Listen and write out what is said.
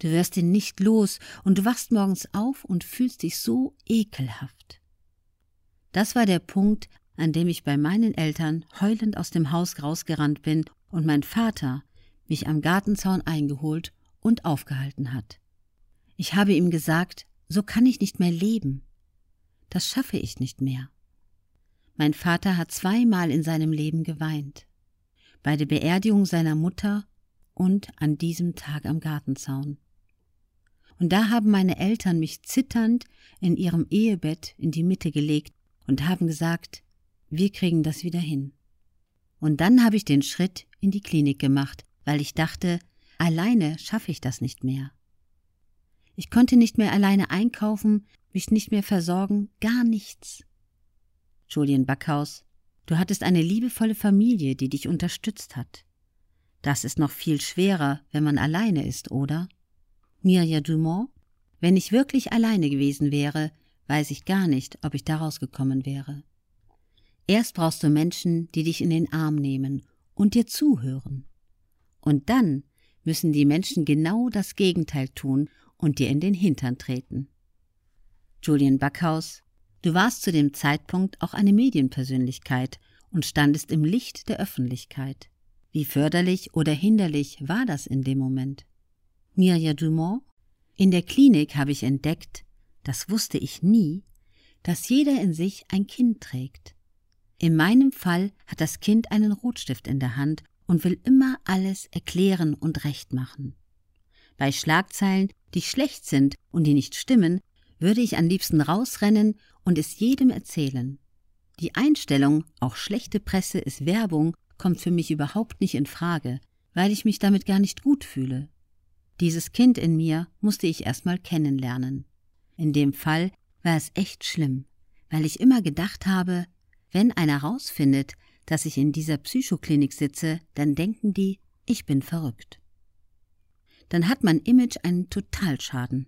Du wirst ihn nicht los und du wachst morgens auf und fühlst dich so ekelhaft. Das war der Punkt, an dem ich bei meinen Eltern heulend aus dem Haus rausgerannt bin und mein Vater mich am Gartenzaun eingeholt und aufgehalten hat. Ich habe ihm gesagt, so kann ich nicht mehr leben. Das schaffe ich nicht mehr. Mein Vater hat zweimal in seinem Leben geweint. Bei der Beerdigung seiner Mutter und an diesem Tag am Gartenzaun. Und da haben meine Eltern mich zitternd in ihrem Ehebett in die Mitte gelegt und haben gesagt, wir kriegen das wieder hin. Und dann habe ich den Schritt in die Klinik gemacht, weil ich dachte, alleine schaffe ich das nicht mehr. Ich konnte nicht mehr alleine einkaufen, mich nicht mehr versorgen, gar nichts. Julien Backhaus, du hattest eine liebevolle Familie, die dich unterstützt hat. Das ist noch viel schwerer, wenn man alleine ist, oder? Mirja Dumont, wenn ich wirklich alleine gewesen wäre, weiß ich gar nicht, ob ich daraus gekommen wäre. Erst brauchst du Menschen, die dich in den Arm nehmen und dir zuhören. Und dann müssen die Menschen genau das Gegenteil tun und dir in den Hintern treten. Julian Backhaus, du warst zu dem Zeitpunkt auch eine Medienpersönlichkeit und standest im Licht der Öffentlichkeit. Wie förderlich oder hinderlich war das in dem Moment? Mirja Dumont, in der Klinik habe ich entdeckt, das wusste ich nie, dass jeder in sich ein Kind trägt. In meinem Fall hat das Kind einen Rotstift in der Hand und will immer alles erklären und recht machen. Bei Schlagzeilen, die schlecht sind und die nicht stimmen, würde ich am liebsten rausrennen und es jedem erzählen. Die Einstellung, auch schlechte Presse ist Werbung, kommt für mich überhaupt nicht in Frage, weil ich mich damit gar nicht gut fühle. Dieses Kind in mir musste ich erstmal kennenlernen. In dem Fall war es echt schlimm, weil ich immer gedacht habe, wenn einer rausfindet, dass ich in dieser Psychoklinik sitze, dann denken die, ich bin verrückt. Dann hat mein Image einen Totalschaden.